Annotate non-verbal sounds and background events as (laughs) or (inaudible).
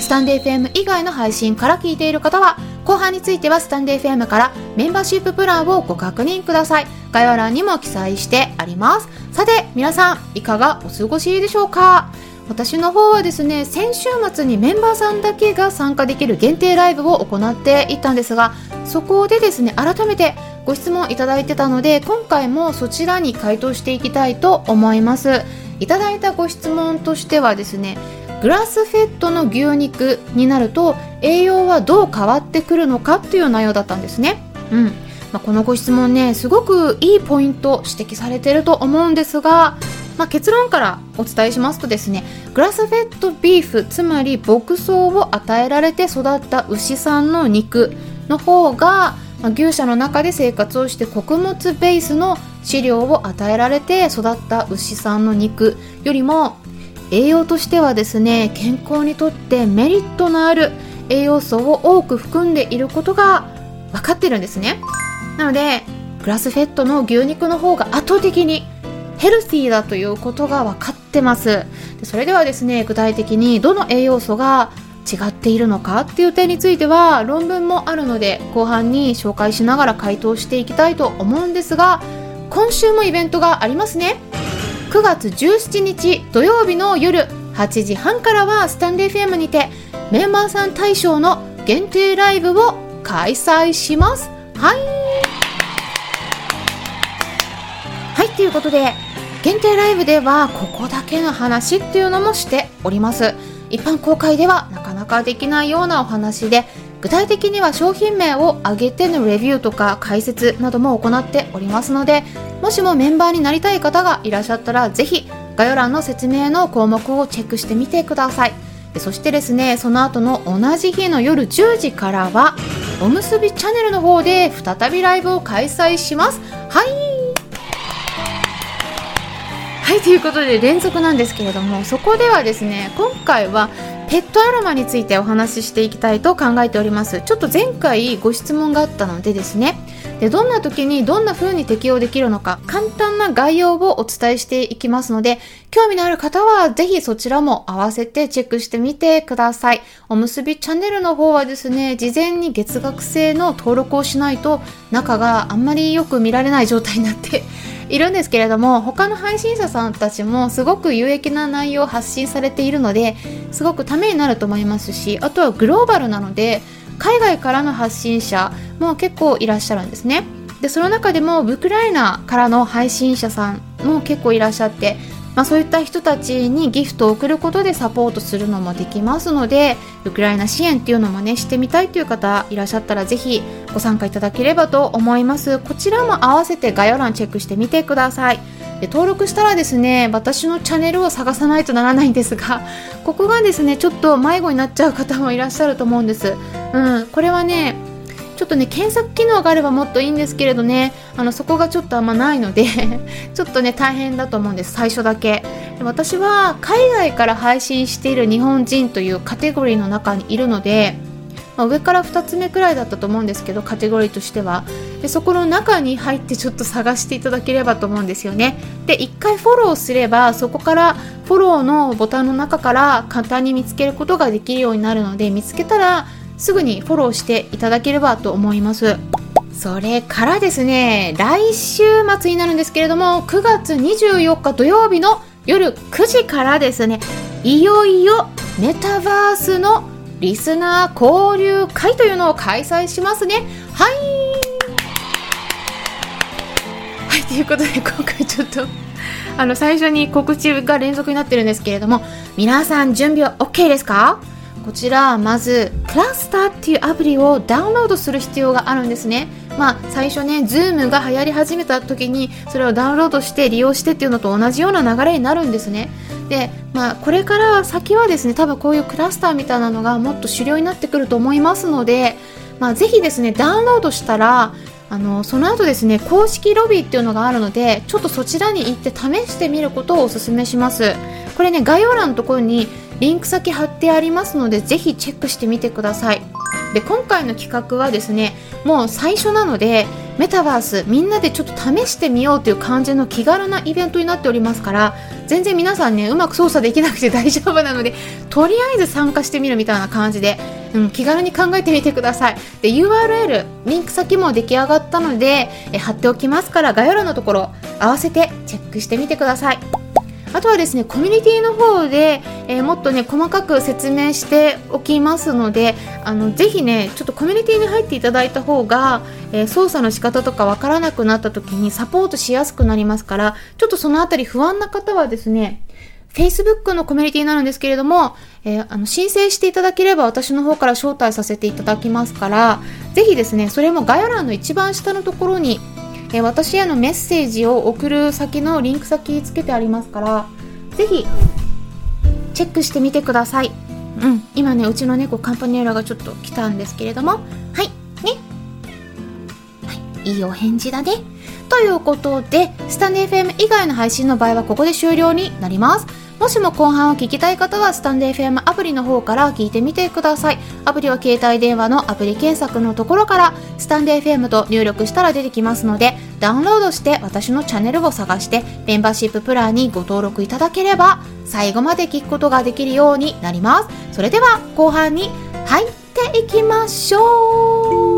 スタンデー FM 以外の配信から聞いている方は後半についてはスタンデー FM からメンバーシッププランをご確認ください。概要欄にも記載してあります。さて、皆さん、いかがお過ごしでしょうか？私の方はですね、先週末にメンバーさんだけが参加できる限定ライブを行っていったんですが、そこでですね、改めてご質問いただいてたので、今回もそちらに回答していきたいと思います。いただいたご質問としてはですね、グラスフェットの牛肉になると栄養はどう変わってくるのかっていう内容だったんですね。うんまあ、このご質問ねすごくいいポイント指摘されてると思うんですが、まあ、結論からお伝えしますとですねグラスフェットビーフつまり牧草を与えられて育った牛さんの肉の方が、まあ、牛舎の中で生活をして穀物ベースの飼料を与えられて育った牛さんの肉よりも栄養としてはですね健康にとってメリットのある栄養素を多く含んでいることが分かってるんですね。なのでグラスフェットの牛肉の方が圧倒的にヘルシーだということが分かってます。でそれではですね具体的にどの栄養素が違っているのかっていう点については論文もあるので後半に紹介しながら回答していきたいと思うんですが今週もイベントがありますね。9月17日土曜日の夜8時半からはスタンデー FM にてメンバーさん対象の限定ライブを開催します。はい。はいということで限定ライブではここだけの話っていうのもしております。一般公開ではなかなかできないようなお話で具体的には商品名を挙げてのレビューとか解説なども行っておりますのでもしもメンバーになりたい方がいらっしゃったらぜひ概要欄の説明の項目をチェックしてみてください。そしてですねその後の同じ日の夜10時からはおむすびチャンネルの方で再びライブを開催します。はい。はいということで連続なんですけれどもそこではですね今回はペットアロマについてお話ししていきたいと考えております。ちょっと前回ご質問があったのでですね。でどんな時にどんな風に適用できるのか簡単な概要をお伝えしていきますので興味のある方はぜひそちらも合わせてチェックしてみてください。おむすびチャンネルの方はですね事前に月額制の登録をしないと中があんまりよく見られない状態になっているんですけれども他の配信者さんたちもすごく有益な内容を発信されているのですごくためになると思いますしあとはグローバルなので海外からの発信者も結構いらっしゃるんですね。でその中でもウクライナからの配信者さんも結構いらっしゃってまあ、そういった人たちにギフトを送ることでサポートするのもできますのでウクライナ支援っていうのもねしてみたいという方いらっしゃったらぜひご参加いただければと思います。こちらも合わせて概要欄チェックしてみてください。で登録したらですね私のチャンネルを探さないとならないんですが (laughs) ここがですねちょっと迷子になっちゃう方もいらっしゃると思うんです。うんこれはねちょっとね検索機能があればもっといいんですけれどね。あのそこがちょっとあんまないので (laughs) ちょっとね大変だと思うんです。最初だけ。私は海外から配信している日本人というカテゴリーの中にいるので、まあ、上から2つ目くらいだったと思うんですけどカテゴリーとしては。でそこの中に入ってちょっと探していただければと思うんですよね。で1回フォローすればそこからフォローのボタンの中から簡単に見つけることができるようになるので見つけたらすぐにフォローしていただければと思います。それからですね来週末になるんですけれども9月24日土曜日の夜9時からですねいよいよメタバースのリスナー交流会というのを開催しますね。はい。はいということで今回ちょっとあの最初に告知が連続になってるんですけれども皆さん準備は OK ですか？こちらまずクラスターっていうアプリをダウンロードする必要があるんですね。まあ最初ね Zoom が流行り始めた時にそれをダウンロードして利用してっていうのと同じような流れになるんですね。でまあこれから先はですね多分こういうクラスターみたいなのがもっと主流になってくると思いますのでまあ、ぜひですねダウンロードしたらあのその後ですね公式ロビーっていうのがあるのでちょっとそちらに行って試してみることをおすすめします。これね概要欄のところにリンク先貼ってありますのでぜひチェックしてみてください。で今回の企画はですねもう最初なのでメタバースみんなでちょっと試してみようという感じの気軽なイベントになっておりますから全然皆さんねうまく操作できなくて大丈夫なのでとりあえず参加してみるみたいな感じで、うん、気軽に考えてみてください。で URL リンク先も出来上がったのでえ貼っておきますから概要欄のところ合わせてチェックしてみてください。あとはですねコミュニティの方で、えー、もっとね細かく説明しておきますのであのぜひねちょっとコミュニティに入っていただいた方が、えー、操作の仕方とかわからなくなった時にサポートしやすくなりますからちょっとそのあたり不安な方はですね Facebook のコミュニティになるんですけれども、えー、あの申請していただければ私の方から招待させていただきますからぜひですねそれも概要欄の一番下のところにえ私へのメッセージを送る先のリンク先つけてありますからぜひチェックしてみてください。うん。今ねうちの猫カンパニエラがちょっと来たんですけれども。はい。ね。はい。いいお返事だね。ということでスタンデー FM 以外の配信の場合はここで終了になります。もしも後半を聞きたい方はスタンデー FM アプリの方から聞いてみてください。アプリは携帯電話のアプリ検索のところからスタンデー FM と入力したら出てきますのでダウンロードして私のチャンネルを探してメンバーシッププランにご登録いただければ最後まで聞くことができるようになります。それでは後半に入っていきましょう